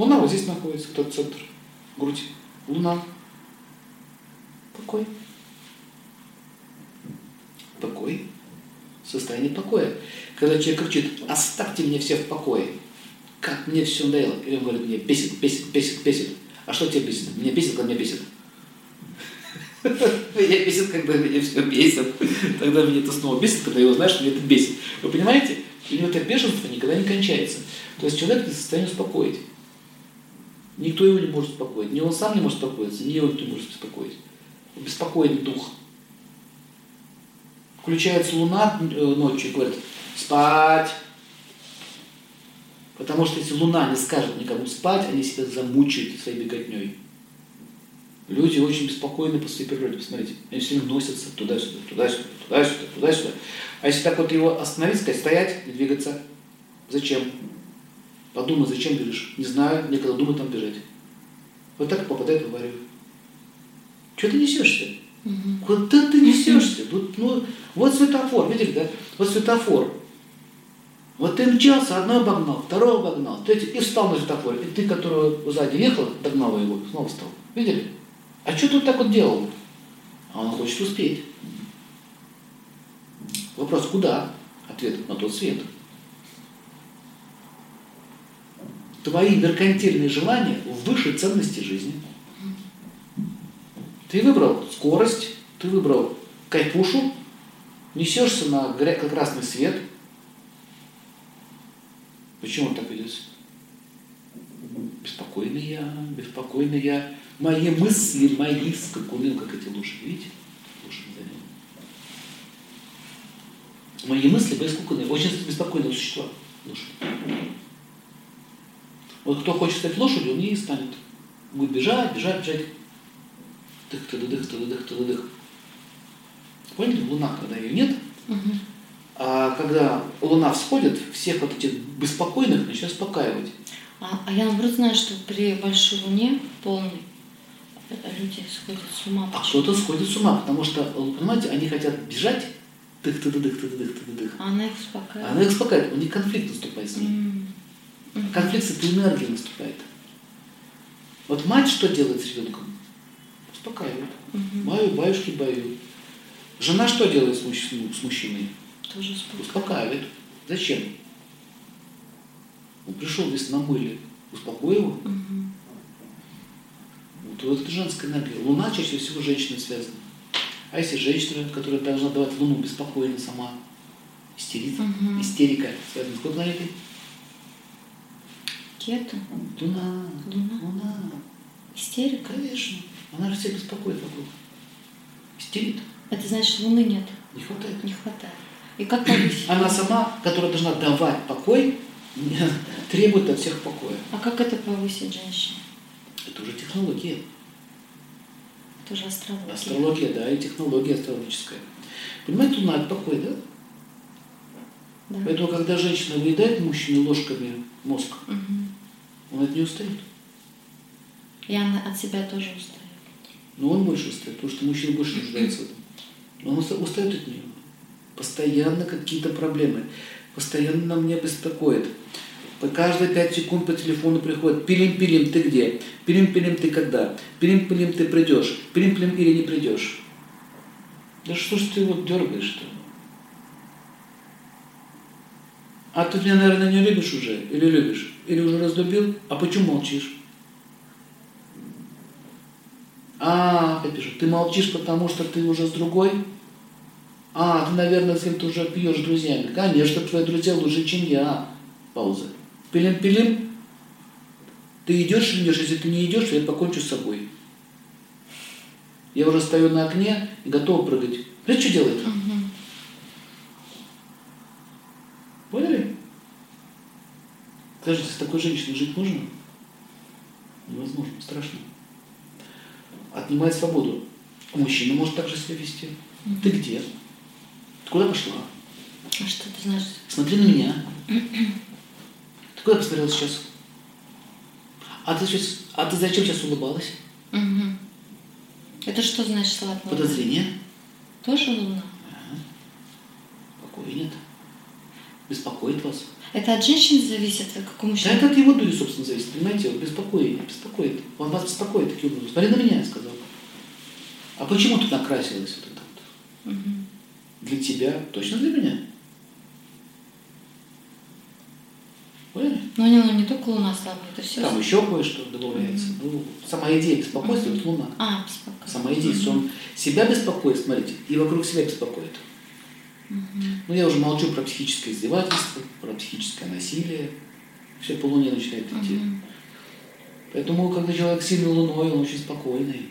Луна вот здесь находится, этот центр, грудь. Луна. Покой. Покой. Состояние покоя. Когда человек кричит, оставьте меня все в покое. Как мне все надоело. И он говорит, мне бесит, бесит, бесит, бесит. А что тебя бесит? Меня бесит, когда меня бесит. Меня бесит, когда меня все бесит. Тогда меня это снова бесит, когда я узнаю, что меня это бесит. Вы понимаете? У него это бешенство никогда не кончается. То есть человек не в состоянии успокоить. Никто его не может успокоить. Ни он сам не может успокоиться, ни его никто не может успокоить. Беспокойный дух. Включается луна э, ночью и говорит, спать. Потому что если луна не скажет никому спать, они себя замучают своей беготней. Люди очень беспокойны по своей природе, посмотрите. Они все время носятся туда-сюда, туда-сюда, туда-сюда, туда-сюда. А если так вот его остановить, сказать, стоять, не двигаться, зачем? Подумай, зачем бежишь? Не знаю, некогда думать там бежать. Вот так попадает в аварию. Что ты несешься? Угу. Куда ты несешься? Вот, ну, вот светофор, видели, да? Вот светофор. Вот ты мчался, одно обогнал, второго обогнал, третий, и встал на светофоре. И ты, которого сзади ехал, догнал его, снова встал. Видели? А что ты так вот делал? А он хочет успеть. Вопрос, куда? Ответ на тот свет. Твои меркантильные желания выше ценности жизни. Ты выбрал скорость, ты выбрал кайфушу, несешься на красный свет. Почему он так ведет? Беспокойный я, беспокойный я. Мои мысли, мои скакуны, как эти лужи. Видите? Мои мысли беспокойные, очень беспокойные существа. Лошадь. Вот кто хочет стать лошадью, он и станет. Будет бежать, бежать, бежать. Дых, тыды, дых, тыды, дых, тыды, дых. Поняли? Луна, когда ее нет, угу. а когда Луна всходит, всех вот этих беспокойных начинает успокаивать. А, а я наоборот знаю, что при большой Луне, полной, люди сходят с ума. А кто-то сходит с ума, потому что, понимаете, они хотят бежать, дых, тыды, дых, тыды, дых, тыды, дых. А она их успокаивает. А она их успокаивает, у них конфликт наступает с ней. Mm. Конфликт с этой энергией наступает. Вот мать что делает с ребенком? Успокаивает. Угу. Баю, баюшки, баю. Жена что делает с, мужч... с мужчиной? Тоже успокаивает. Успокаивает. Зачем? Он пришел здесь на мыле. Успокой его. Угу. Вот, вот это женская энергия. Луна чаще всего с женщиной связана. А если женщина, которая должна давать луну беспокойно сама, истерит, угу. истерика, связана с какой Кету. Луна. Луна. Луна. Истерика? Конечно. Она же всех беспокоит вокруг. Истерит. Это значит, Луны нет? Не хватает. Не хватает. И как повысить? Она сама, которая должна давать покой, требует от всех покоя. А как это повысить женщине? Это уже технология. Это уже астрология. Астрология, да, и технология астрологическая. Понимаете, Луна – это покой, да? Да. Поэтому, когда женщина выедает мужчине ложками мозг, угу. Он от нее устает. И она от себя тоже устает. Но он больше устает, потому что мужчина больше нуждается в этом. Он устает от нее. Постоянно какие-то проблемы. Постоянно на меня беспокоит. По каждые пять секунд по телефону приходит «Пилим-пилим, ты где? Пилим-пилим, ты когда? Пилим-пилим, ты придешь? Пилим-пилим или не придешь?» Да что ж ты вот дергаешь-то? А ты меня, наверное, не любишь уже? Или любишь? Или уже раздубил? А почему молчишь? А, я пишу, ты молчишь, потому что ты уже с другой? А, ты, наверное, с кем-то уже пьешь с друзьями. Конечно, твои друзья лучше, чем я. Пауза. Пилим-пилим. Ты идешь или идешь? Если ты не идешь, я покончу с собой. Я уже стою на окне и готов прыгать. Знаете, что делает? Угу. Поняли? Скажите, с такой женщиной жить можно? Невозможно, страшно отнимает свободу. Мужчина может также себя вести. Ты где? Ты куда пошла? А что ты знаешь? Смотри на меня. Ты куда посмотрела сейчас? А ты, сейчас, а ты зачем сейчас улыбалась? Угу. Это что значит слабо? Подозрение. Тоже луна? Ага. Покоя нет. Беспокоит вас. Это от женщин зависит, как у Да мужчин? это от его дури, собственно, зависит. Понимаете, вот беспокоит, беспокоит. Он вас беспокоит таким образом. Смотри на меня, я сказал. А почему ты накрасилась вот это вот? Мгм. Для тебя, точно для меня. Поняли? Ну, не, ну, не только луна слабая, это все. Там еще кое-что добавляется. Ну, сама идея беспокойства – это луна. А, беспокойно. Сама идея, что он себя беспокоит, смотрите, и вокруг себя беспокоит. Ну, я уже молчу про психическое издевательство, про психическое насилие. Все по луне начинает идти. Мгм. Поэтому, когда человек сильный луной, он очень спокойный.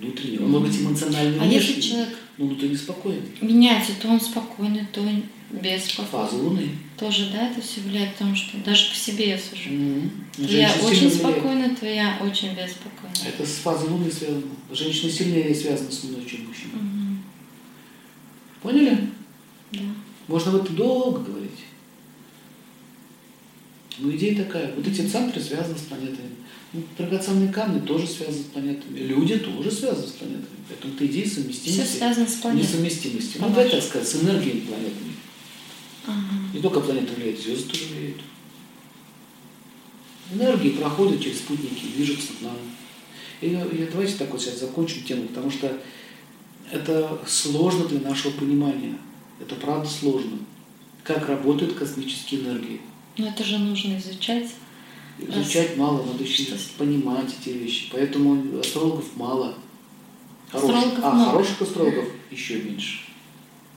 Внутренний. Он может быть эмоциональный А если человек но внутренне спокойный. меняется, то он спокойный, то он без Фаза спокойствия. Луны. Тоже, да, это все влияет, потому что даже по себе я сужу. Мгм. Твоя Женщина очень спокойная, твоя очень беспокойная. Это с фазой Луны связано. Женщина сильнее связана с Луной, чем мужчина. Мгм. Поняли? Можно об этом долго говорить. Но идея такая. Вот эти центры связаны с планетами. Ну, драгоценные камни тоже связаны с планетами. Люди тоже связаны с планетами. Поэтому это идея Все совместимости. связано с планетой. Несовместимости. Ну, вашему. так сказать, с энергией планетами. Ага. Не только планеты влияют, звезды тоже влияют. Энергии проходят через спутники, движутся к нам. И, и давайте так вот сейчас закончим тему, потому что это сложно для нашего понимания. Это правда сложно. Как работают космические энергии. Но это же нужно изучать. Изучать мало, надо еще понимать эти вещи. Поэтому астрологов мало. Хороших. Астрологов а много. хороших астрологов еще меньше.